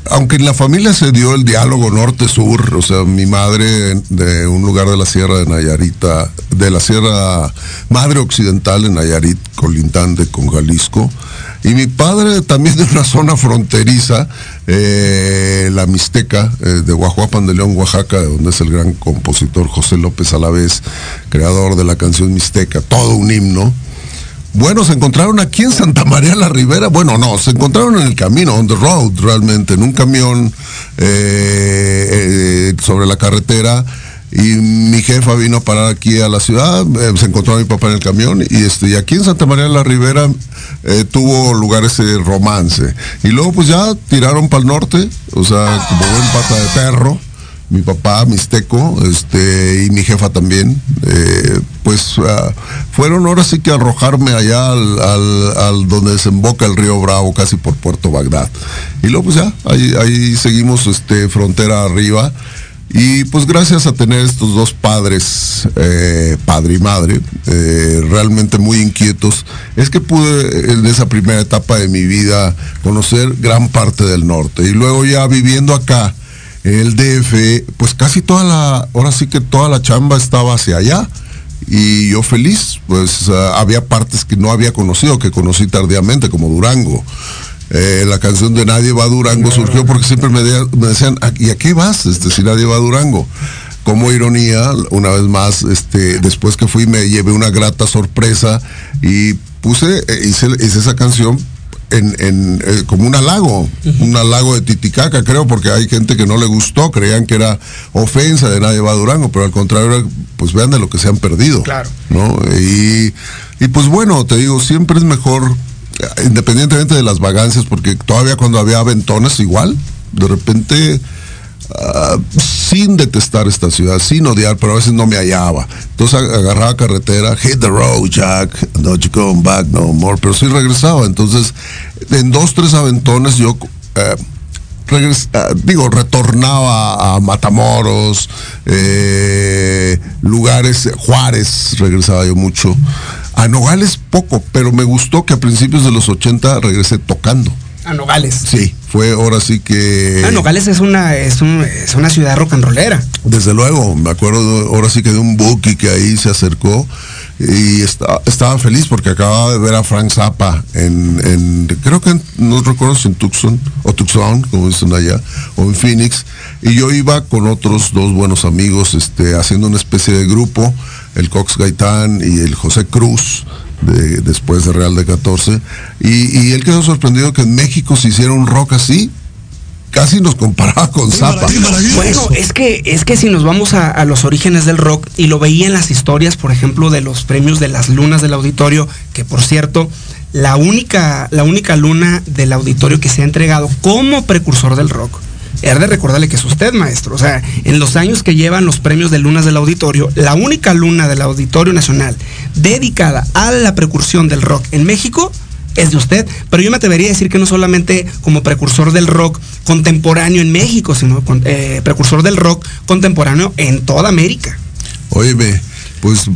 aunque en la familia se dio el diálogo norte-sur, o sea, mi madre de un lugar de la Sierra de Nayarita, de la Sierra Madre Occidental en Nayarit, colindante con Jalisco, y mi padre también de una zona fronteriza, eh, la Mixteca, eh, de Guajuapan de León, Oaxaca, donde es el gran compositor José López Alavés, creador de la canción Mixteca, todo un himno. Bueno, se encontraron aquí en Santa María la Ribera. Bueno, no, se encontraron en el camino, on the road, realmente, en un camión eh, eh, sobre la carretera. Y mi jefa vino a parar aquí a la ciudad, eh, se encontró a mi papá en el camión y, este, aquí en Santa María la Ribera tuvo lugar ese romance. Y luego pues ya tiraron para el norte, o sea, como buen pata de perro mi papá mixteco este y mi jefa también eh, pues ah, fueron ahora sí que arrojarme allá al, donde desemboca el río Bravo casi por Puerto Bagdad y luego pues ya ahí, seguimos este frontera arriba y pues gracias a tener estos dos padres, eh, padre y madre, eh, realmente muy inquietos, es que pude en esa primera etapa de mi vida conocer gran parte del norte. Y luego ya viviendo acá, el DF, pues casi toda la, ahora sí que toda la chamba estaba hacia allá. Y yo feliz, pues ah, había partes que no había conocido, que conocí tardíamente, como Durango. Eh, la canción de Nadie va a Durango surgió porque siempre me, decían, ah, ¿y a qué vas este, si nadie va a Durango? Como ironía, una vez más, este, después que fui me llevé una grata sorpresa y puse, eh, hice esa canción en, eh, como un halago, un halago de Titicaca, creo, porque hay gente que no le gustó, creían que era ofensa de nadie va a Durango, pero al contrario, pues vean de lo que se han perdido. Claro. ¿no? Y, y pues bueno, te digo, siempre es mejor, independientemente de las vagancias, porque todavía cuando había aventones igual, de repente Ah, sin detestar esta ciudad, sin odiar, pero a veces no me hallaba. Entonces agarraba carretera, hit the road, Jack, don't you come back no more, pero sí regresaba. Entonces, en dos, tres aventones yo, eh, ah, digo, retornaba a Matamoros, eh, lugares, Juárez, regresaba yo mucho. A Nogales poco, pero me gustó que a principios de los 80 regresé tocando. A Nogales. Sí, fue ahora sí que... Ah, Nogales es una, es, es una ciudad rock and rollera. Desde luego, me acuerdo ahora sí que de un bookie que ahí se acercó y estaba feliz porque acababa de ver a Frank Zappa en, creo que no recuerdo si en Tucson o Tucson, como dicen allá, o en Phoenix, y yo iba con otros dos buenos amigos, este, haciendo una especie de grupo, el Cox Gaitán y el José Cruz, de, después de Real de 14, y, y él quedó sorprendido que en México se hiciera un rock así, casi nos comparaba con Zappa. Bueno, es que, es que si nos vamos a, los orígenes del rock, y lo veía en las historias, por ejemplo, de los premios de las lunas del auditorio, que por cierto, la única, la única luna del auditorio que se ha entregado como precursor del rock. Es de recordarle que es usted, maestro. O sea, en los años que llevan los premios de lunas del auditorio, la única luna del Auditorio Nacional dedicada a la precursión del rock en México es de usted. Pero yo me atrevería a decir que no solamente como precursor del rock contemporáneo en México, sino eh, precursor del rock contemporáneo en toda América. Óyeme, pues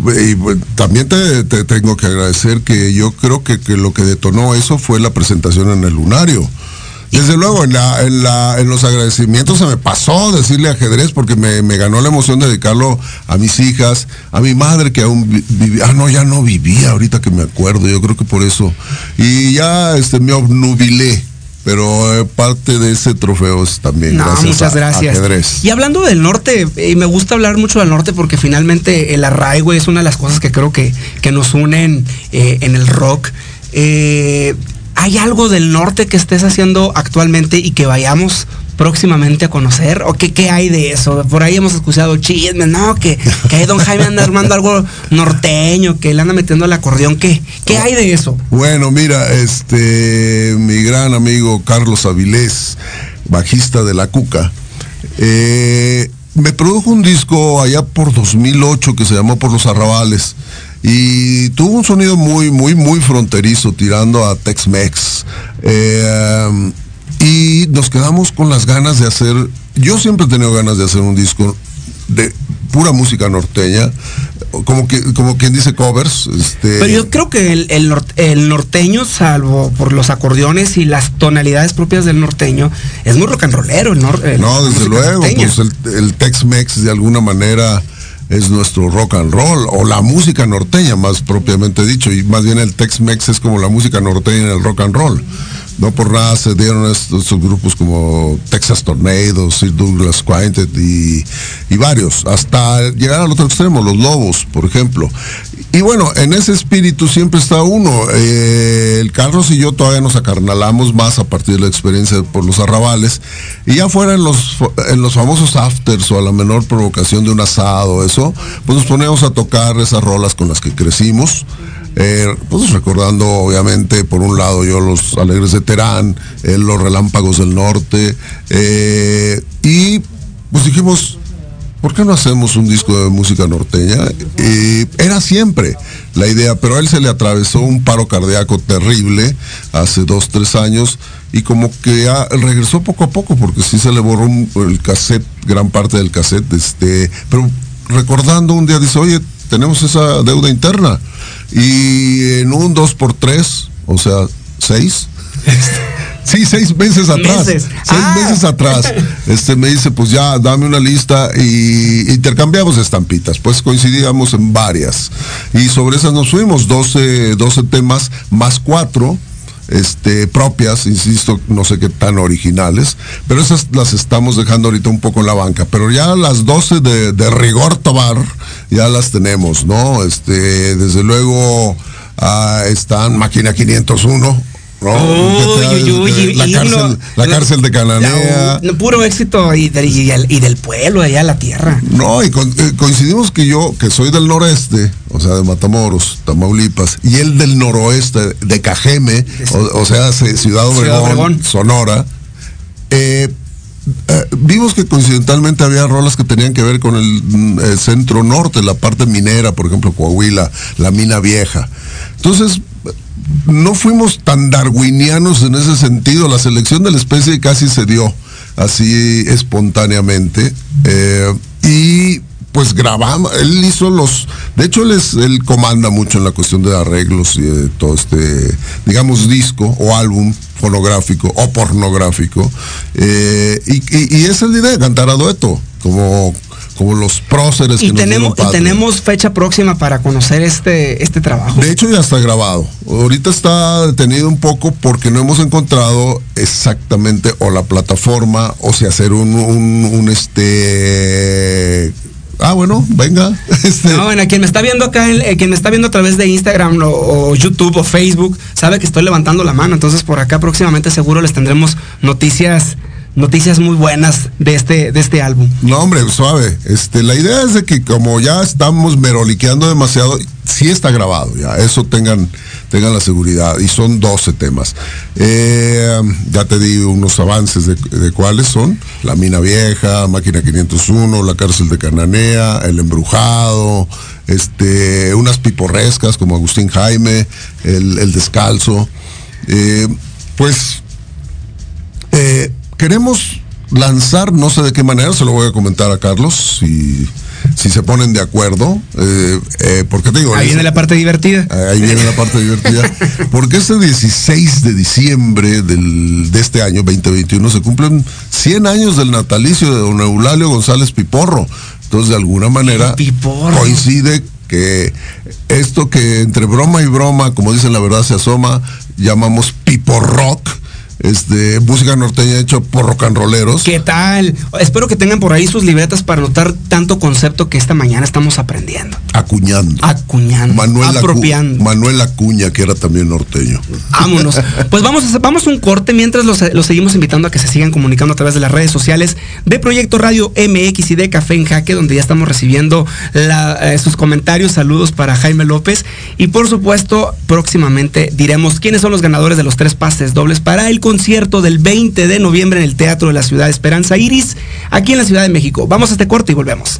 también te, tengo que agradecer que yo creo que, lo que detonó eso fue la presentación en el lunario. Desde luego, en, la, en, la, en los agradecimientos se me pasó decirle ajedrez porque me, ganó la emoción de dedicarlo a mis hijas, a mi madre que aún vivía, ah, no, ya no vivía ahorita que me acuerdo, yo creo que por eso. Y ya este, me obnubilé pero eh, parte de ese trofeo es también no, muchas gracias. Ajedrez. Y hablando del norte, y me gusta hablar mucho del norte porque finalmente el arraigo es una de las cosas que creo que, que nos unen eh, en el rock. Eh, ¿Hay algo del norte que estés haciendo actualmente y que vayamos próximamente a conocer? ¿O qué, qué hay de eso? Por ahí hemos escuchado chismes, ¿no? Que, que don Jaime anda armando algo norteño, que le anda metiendo el acordeón. ¿Qué, qué hay de eso? Bueno, mira, este, mi gran amigo Carlos Avilés, bajista de La Cuca, eh, me produjo un disco allá por 2008 que se llamó Por los Arrabales y tuvo un sonido muy, muy, muy fronterizo, tirando a Tex-Mex. Eh, y nos quedamos con las ganas de hacer, yo siempre he tenido ganas de hacer un disco de pura música norteña, como que como quien dice covers. Este... Pero yo creo que el, el, norteño, salvo por los acordeones y las tonalidades propias del norteño, es muy rock and rollero. El no, desde luego, pues el Tex-Mex de alguna manera es nuestro rock and roll, o la música norteña más propiamente dicho, y más bien el Tex-Mex es como la música norteña en el rock and roll. No por nada se dieron estos, grupos como Texas Tornadoes, Sir Douglas Quintet y, y, varios, hasta llegar al otro extremo, los Lobos, por ejemplo. Y bueno, en ese espíritu siempre está uno. Eh, el Carlos y yo todavía nos acarnalamos más a partir de la experiencia por los arrabales. Y ya fuera en los, en los famosos afters o a la menor provocación de un asado, eso, pues nos ponemos a tocar esas rolas con las que crecimos. Eh, pues recordando obviamente por un lado yo los Alegres de Terán, eh, los Relámpagos del Norte, y pues dijimos, ¿por qué no hacemos un disco de música norteña? Era siempre la idea, pero a él se le atravesó un paro cardíaco terrible hace dos, tres años y como que ya regresó poco a poco porque sí se le borró el cassette, gran parte del cassette, este, pero recordando un día dice, oye, tenemos esa deuda interna y en un 2 por 3 o sea, 6, Sí, seis meses atrás. Seis ah. meses atrás. Este me dice, pues ya, dame una lista y intercambiamos estampitas. Pues coincidíamos en varias. Y sobre esas nos fuimos, 12, 12 temas más cuatro este, propias, insisto, no sé qué tan originales, pero esas las estamos dejando ahorita un poco en la banca. Pero ya las 12 de, rigor Tobar ya las tenemos, ¿no? Este, desde luego ah, están Máquina 501, la, cárcel, de Cananea. puro éxito y, del pueblo, allá la tierra. No, y eh, coincidimos que yo, que soy del noreste, o sea, de Matamoros, Tamaulipas, y él del noroeste, de Cajeme, o, sea, Ciudad Obregón, Sonora. Eh, eh, vimos que coincidentalmente había rolas que tenían que ver con el, mm, centro norte, la parte minera, por ejemplo, Coahuila, la mina vieja. Entonces, no fuimos tan darwinianos en ese sentido. La selección de la especie casi se dio así espontáneamente. Eh, y pues grabamos, él hizo los, de hecho él, es, él comanda mucho en la cuestión de arreglos y de todo este, digamos, disco o álbum fonográfico o pornográfico. Eh, y, y, esa es la idea, cantar a dueto, como como los próceres y tenemos y tenemos fecha próxima para conocer este este trabajo de hecho ya está grabado ahorita está detenido un poco porque no hemos encontrado exactamente o la plataforma o si hacer un, un, este Ah, bueno, venga. Este. No, bueno, quien me está viendo acá, eh, quien me está viendo a través de Instagram o, YouTube o Facebook, sabe que estoy levantando la mano. Entonces, por acá próximamente seguro les tendremos noticias noticias muy buenas de este, de este álbum. No, hombre, suave. Este, la idea es de que como ya estamos meroliqueando demasiado, sí está grabado, ya. Eso tengan, tengan la seguridad. Y son 12 temas. Eh, ya te di unos avances de, cuáles son. La Mina Vieja, Máquina 501, La Cárcel de Cananea, El Embrujado, este, unas piporrescas como Agustín Jaime, El, Descalzo. Eh, pues queremos lanzar, no sé de qué manera, se lo voy a comentar a Carlos, si, si se ponen de acuerdo. Eh, eh, porque te digo, ahí viene la parte divertida. Ahí viene la parte divertida. Porque este 16 de diciembre del, de este año 2021 se cumplen 100 años del natalicio de don Eulalio González Piporro. Entonces, de alguna manera, coincide que esto que entre broma y broma, como dicen la verdad, se asoma, llamamos Piporrock este, música norteña hecho por rock and rolleros. ¿Qué tal? Espero que tengan por ahí sus libretas para notar tanto concepto que esta mañana estamos aprendiendo. Acuñando. Acuñando. Manuel apropiando. Manuel Acuña, que era también norteño. Vámonos. Pues vamos a, vamos un corte mientras los, seguimos invitando a que se sigan comunicando a través de las redes sociales de Proyecto Radio MX y de Café en Jaque, donde ya estamos recibiendo eh, sus comentarios. Saludos para Jaime López. Y por supuesto, próximamente diremos quiénes son los ganadores de los tres pases dobles para el concierto del 20 de noviembre en el Teatro de la Ciudad Esperanza Iris, aquí en la Ciudad de México. Vamos a este corte y volvemos.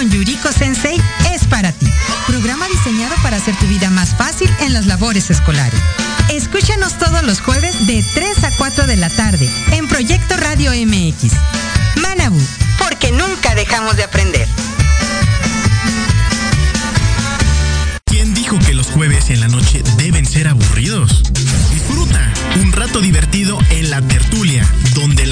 con Yuriko Sensei es para ti. Programa diseñado para hacer tu vida más fácil en las labores escolares. Escúchanos todos los jueves de 3 a 4 de la tarde en Proyecto Radio MX. Manabu, porque nunca dejamos de aprender. ¿Quién dijo que los jueves en la noche deben ser aburridos? Disfruta un rato divertido en la tertulia,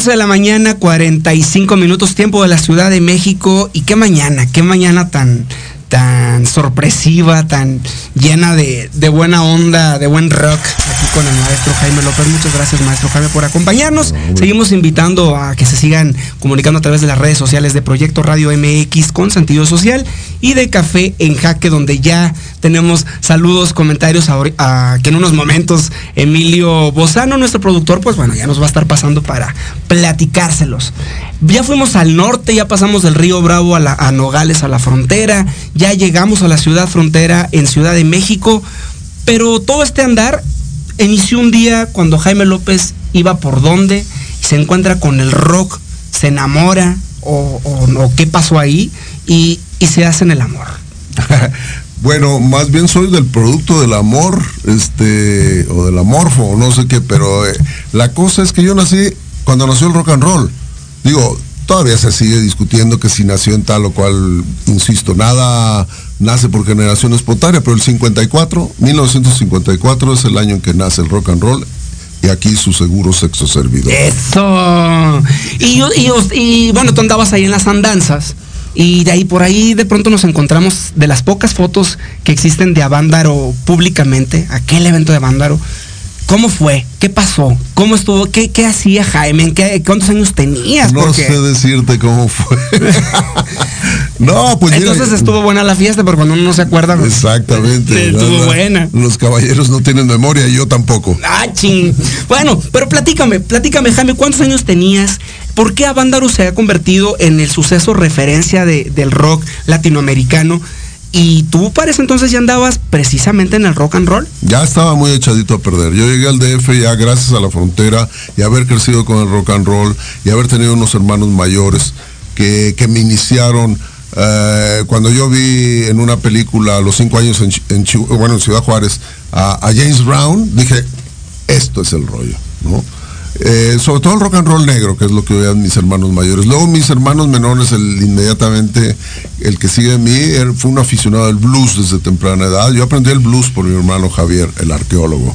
11 de la mañana, 45 minutos tiempo de la Ciudad de México. Y qué mañana, qué mañana tan, tan sorpresiva, tan llena de, buena onda, de buen rock, aquí con el maestro Jaime López. Muchas gracias, maestro Jaime, por acompañarnos. Seguimos invitando a que se sigan comunicando a través de las redes sociales de Proyecto Radio MX con sentido social y de Café en Jaque, donde ya tenemos saludos, comentarios a, que en unos momentos Emilio Bozano, nuestro productor, pues bueno, ya nos va a estar pasando para platicárselos. Ya fuimos al norte, ya pasamos del río Bravo a, Nogales, a la frontera, ya llegamos a la ciudad frontera en Ciudad de México, pero todo este andar inició un día cuando Jaime López iba por donde y se encuentra con el rock, se enamora o, qué pasó ahí y, se hacen el amor. Bueno, más bien soy del producto del amor, este, o del amorfo, no sé qué, pero eh, la cosa es que yo nací cuando nació el rock and roll. Digo, todavía se sigue discutiendo que si nació en tal o cual, insisto, nada nace por generación espontánea, pero el 54, 1954 es el año en que nace el rock and roll y aquí su seguro sexo servidor. Eso. Y, y, y, bueno, tú andabas ahí en las andanzas y de ahí por ahí de pronto nos encontramos de las pocas fotos que existen de Avándaro públicamente, aquel evento de Avándaro ¿Cómo fue? ¿Qué pasó? ¿Cómo estuvo? ¿Qué, qué hacía Jaime? ¿Qué, ¿Cuántos años tenías? No sé decirte cómo fue. no, pues Entonces estuvo buena la fiesta, pero cuando uno no se acuerda. Exactamente. Estuvo buena. Los caballeros no tienen memoria, yo tampoco. Ah, ching. Bueno, pero platícame, platícame, Jaime, ¿cuántos años tenías? ¿Por qué Avándaro se ha convertido en el suceso referencia del rock latinoamericano? Y tú para ese entonces ya andabas precisamente en el rock and roll. Ya estaba muy echadito a perder. Yo llegué al DF ya gracias a la frontera y haber crecido con el rock and roll y haber tenido unos hermanos mayores que, me iniciaron. Eh, cuando yo vi en una película a los cinco años en, bueno, en Ciudad Juárez a, a, James Brown, dije, esto es el rollo, ¿no? Eh, sobre todo el rock and roll negro, que es lo que veían mis hermanos mayores. Luego mis hermanos menores, el, inmediatamente el que sigue de mí, fue un aficionado del blues desde temprana edad. Yo aprendí el blues por mi hermano Javier, el arqueólogo.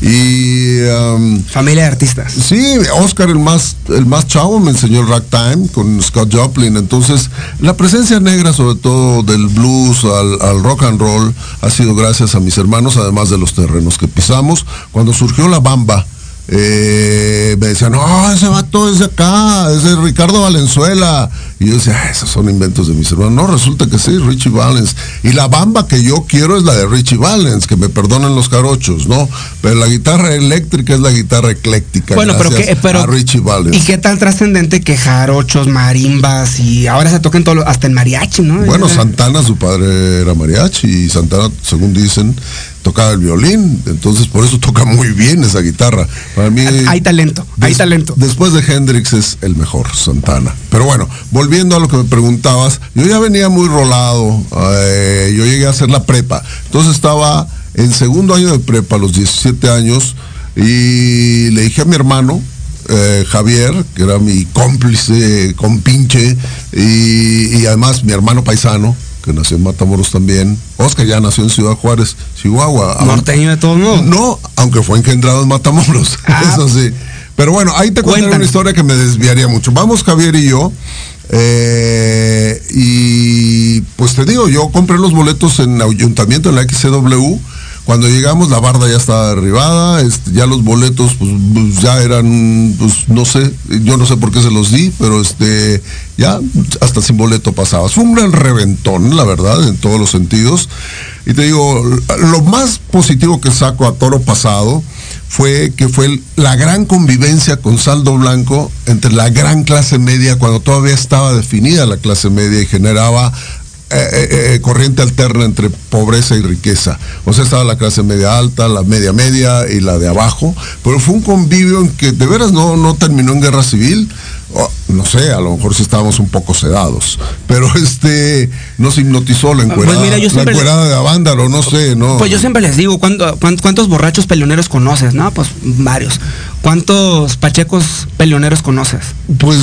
Y um, familia de artistas. Sí, Oscar el más el más chavo me enseñó el ragtime con Scott Joplin. Entonces, la presencia negra, sobre todo del blues al, al rock and roll, ha sido gracias a mis hermanos, además de los terrenos que pisamos. Cuando surgió la bamba, eh, me decían, no, ese vato es de acá, es de Ricardo Valenzuela. Y yo decía, esos son inventos de mis hermanos. No, resulta que sí, Richie Valens. Y la bamba que yo quiero es la de Richie Valens, que me perdonen los carochos, ¿no? Pero la guitarra eléctrica es la guitarra ecléctica. Bueno, pero, que, pero Richie Valens. ¿Y qué tal trascendente que jarochos, marimbas y ahora se toquen todo, hasta el mariachi, ¿no? Bueno, Santana, su padre era mariachi y Santana, según dicen, tocaba el violín, entonces por eso toca muy bien esa guitarra. Para mí hay talento, hay talento. Después de Hendrix es el mejor, Santana. Pero bueno, volviendo a lo que me preguntabas, yo ya venía muy rolado, eh, yo llegué a hacer la prepa, entonces estaba en segundo año de prepa, a los 17 años, y le dije a mi hermano, eh, Javier, que era mi cómplice, compinche, y, y además mi hermano paisano, que nació en Matamoros también. Oscar ya nació en Ciudad Juárez, Chihuahua. Norteño de todos modos. No, aunque fue engendrado en Matamoros. Ah. Eso sí. Pero bueno, ahí te cuento una historia que me desviaría mucho. Vamos Javier y yo. Eh, y pues te digo, yo compré los boletos en ayuntamiento en la XCW cuando llegamos la barda ya estaba derribada, ya los boletos pues, pues, ya eran, pues no sé, yo no sé por qué se los di, pero este ya hasta sin boleto pasabas. Fue un gran reventón, la verdad, en todos los sentidos. Y te digo, lo más positivo que saco a toro pasado fue que fue la gran convivencia con saldo blanco entre la gran clase media, cuando todavía estaba definida la clase media y generaba eh, eh, eh, corriente alterna entre pobreza y riqueza. O sea, estaba la clase media alta, la media media y la de abajo, pero fue un convivio en que de veras no, no terminó en guerra civil. No sé, a lo mejor sí estábamos un poco sedados, pero este nos hipnotizó la encuerada, pues la encuerada de Avándaro, no sé, ¿no? Pues yo siempre les digo, ¿cuántos borrachos peleoneros conoces? No, pues varios. ¿Cuántos pachecos peleoneros conoces? Pues,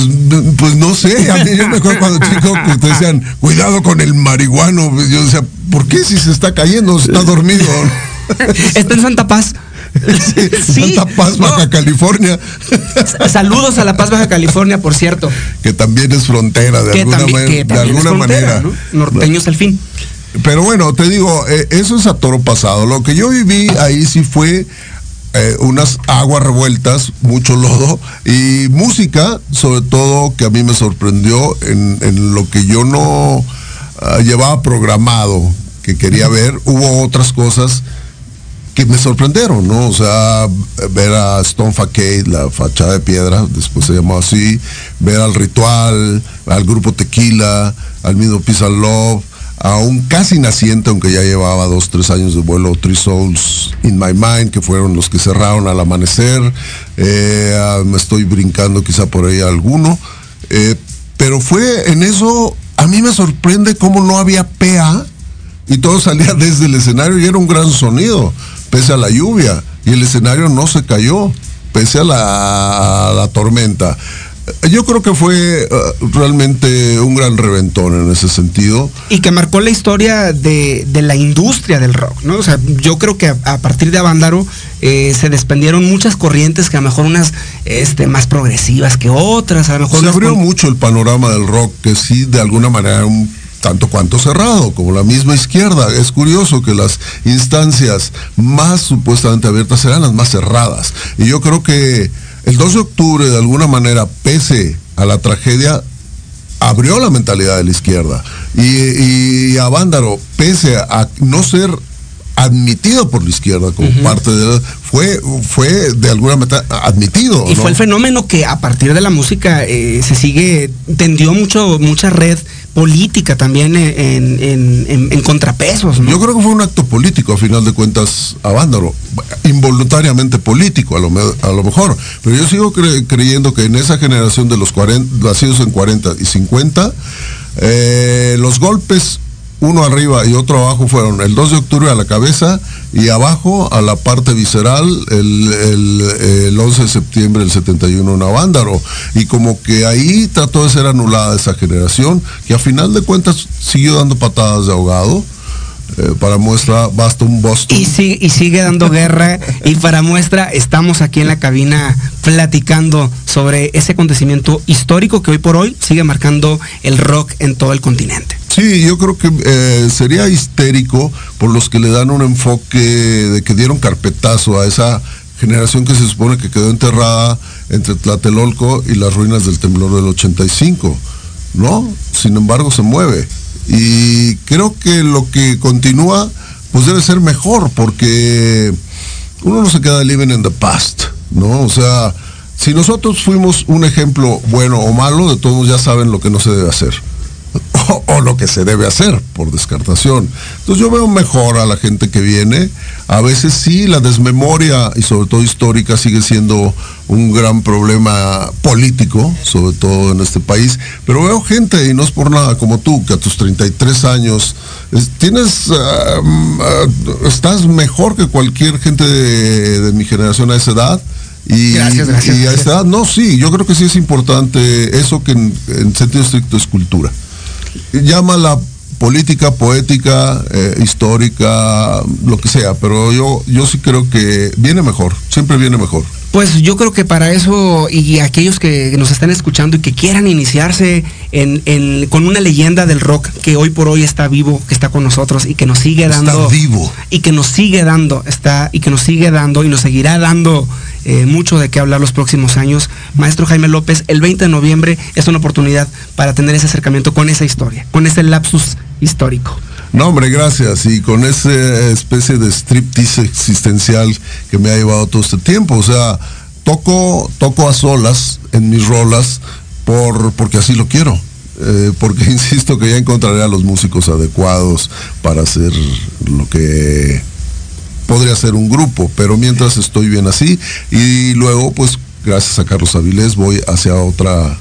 pues no sé, a mí yo me acuerdo cuando chico que te decían, cuidado con el marihuano. Yo decía, ¿por qué si se está cayendo? Está dormido. está en Santa Paz. Santa Paz, Baja California. Saludos a La Paz, Baja California, por cierto. Que también es frontera, de alguna, manera. Norteños al fin. Pero bueno, te digo, eh, eso es a toro pasado. Lo que yo viví ahí sí fue eh, unas aguas revueltas, mucho lodo y música, sobre todo que a mí me sorprendió en, lo que yo no ah, llevaba programado, que quería ver. Hubo otras cosas que me sorprendieron, ¿no? O sea, ver a Stone Facade, la fachada de piedra, después se llamó así, ver al ritual, al grupo Tequila, al mismo and Love, a un casi naciente, aunque ya llevaba dos, tres años de vuelo, Three Souls in My Mind, que fueron los que cerraron al amanecer. Eh, me estoy brincando quizá por ahí alguno. Eh, pero fue en eso, a mí me sorprende cómo no había PA y todo salía desde el escenario y era un gran sonido pese a la lluvia, y el escenario no se cayó, pese a la, tormenta. Yo creo que fue eh, realmente un gran reventón en ese sentido. Y que marcó la historia de, la industria del rock, ¿no? O sea, yo creo que a, partir de Avándaro eh, se desprendieron muchas corrientes que a lo mejor unas este, más progresivas que otras, a lo mejor... Se abrió mucho el panorama del rock, que sí, de alguna manera un tanto cuanto cerrado, como la misma izquierda. Es curioso que las instancias más supuestamente abiertas eran las más cerradas. Y yo creo que el 2 de octubre, de alguna manera, pese a la tragedia, abrió la mentalidad de la izquierda. Y, a Vándaro, pese a no ser admitido por la izquierda como parte de fue fue de alguna manera admitido y fue el fenómeno que a partir de la música eh, se sigue tendió mucho mucha red política también en, contrapesos. Yo creo que fue un acto político, a final de cuentas, a Vándaro. Involuntariamente político, a lo, a lo mejor. Pero yo sigo creyendo que en esa generación de los 40, nacidos en 40 y 50, eh, los golpes uno arriba y otro abajo fueron el 2 de octubre a la cabeza y abajo a la parte visceral el, 11 de septiembre del 71 en Avándaro. Y como que ahí trató de ser anulada esa generación, que a final de cuentas siguió dando patadas de ahogado. Eh, para muestra basta un Boston. Y sigue dando guerra. y para muestra estamos aquí en la cabina platicando sobre ese acontecimiento histórico que hoy por hoy sigue marcando el rock en todo el continente. Sí, yo creo que eh, sería histérico por los que le dan un enfoque de que dieron carpetazo a esa generación que se supone que quedó enterrada entre Tlatelolco y las ruinas del temblor del 85, ¿no? Sin embargo se mueve. Y creo que lo que continúa, pues debe ser mejor, porque uno no se queda living in the past, ¿no? O sea, si nosotros fuimos un ejemplo bueno o malo, de todos ya saben lo que no se debe hacer o, lo que se debe hacer por descartación. Entonces yo veo mejor a la gente que viene. A veces sí, la desmemoria y sobre todo histórica sigue siendo un gran problema político, sobre todo en este país. Pero veo gente, y no es por nada como tú, que a tus 33 años tienes, ah, ah, estás mejor que cualquier gente de, mi generación a esa edad. Y, gracias, gracias. y a esa edad, no, sí, yo creo que sí es importante eso que en sentido estricto es cultura llama la política, poética, eh, histórica, lo que sea, pero yo, yo sí creo que viene mejor, siempre viene mejor. Pues yo creo que para eso y aquellos que nos están escuchando y que quieran iniciarse en, con una leyenda del rock que hoy por hoy está vivo, que está con nosotros y que nos sigue dando. Está vivo. Y que nos sigue dando, está, y que nos sigue dando y nos seguirá dando eh, mucho de qué hablar los próximos años. Maestro Jaime López, el 20 de noviembre es una oportunidad para tener ese acercamiento con esa historia, con ese lapsus histórico. No, hombre, gracias. Y con esa especie de striptease existencial que me ha llevado todo este tiempo. O sea, toco, toco a solas en mis rolas por, porque así lo quiero. Eh, porque insisto que ya encontraré a los músicos adecuados para hacer lo que podría ser un grupo, pero mientras estoy bien así y luego pues gracias a Carlos Avilés voy hacia otra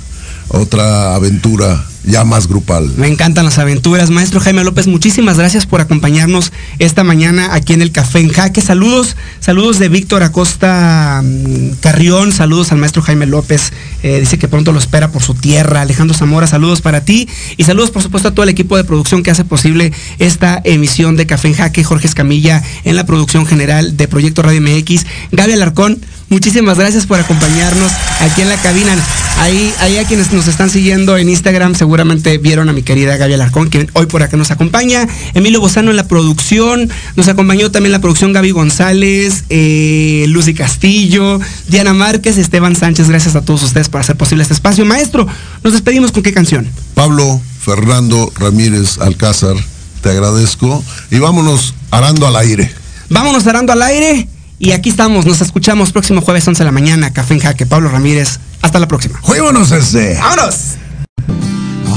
otra aventura ya más grupal. Me encantan las aventuras. Maestro Jaime López, muchísimas gracias por acompañarnos esta mañana aquí en el Café en Jaque. Saludos, saludos de Víctor Acosta mm, Carrión, saludos al maestro Jaime López. Eh, dice que pronto lo espera por su tierra. Alejandro Zamora, saludos para ti. Y saludos, por supuesto, a todo el equipo de producción que hace posible esta emisión de Café en Jaque. Jorge Escamilla en la producción general de Proyecto Radio MX. Gaby Alarcón, muchísimas gracias por acompañarnos aquí en la cabina. Ahí, ahí a quienes nos están siguiendo en Instagram, seguramente vieron a mi querida Gaby Alarcón, que hoy por acá nos acompaña. Emilio Bozano en la producción, nos acompañó también la producción Gaby González, eh, Lucy Castillo, Diana Márquez, Esteban Sánchez, gracias a todos ustedes por hacer posible este espacio. Maestro, nos despedimos con qué canción. Pablo Fernando Ramírez Alcázar, te agradezco. Y vámonos arando al aire. Vámonos arando al aire. Y aquí estamos, nos escuchamos próximo jueves 11 de la mañana, Café en Jaque. Pablo Ramírez, hasta la próxima. Juémonos ese. ¡Vámonos!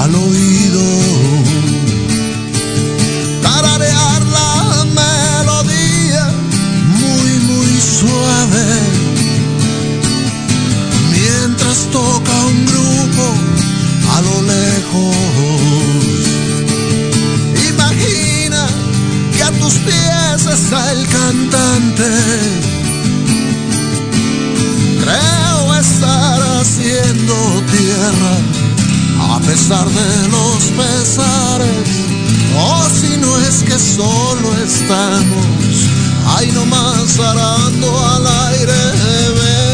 Al oído, el cantante. Creo estar haciendo tierra a pesar de los pesares. O si no es que solo estamos ahí nomás arando al aire.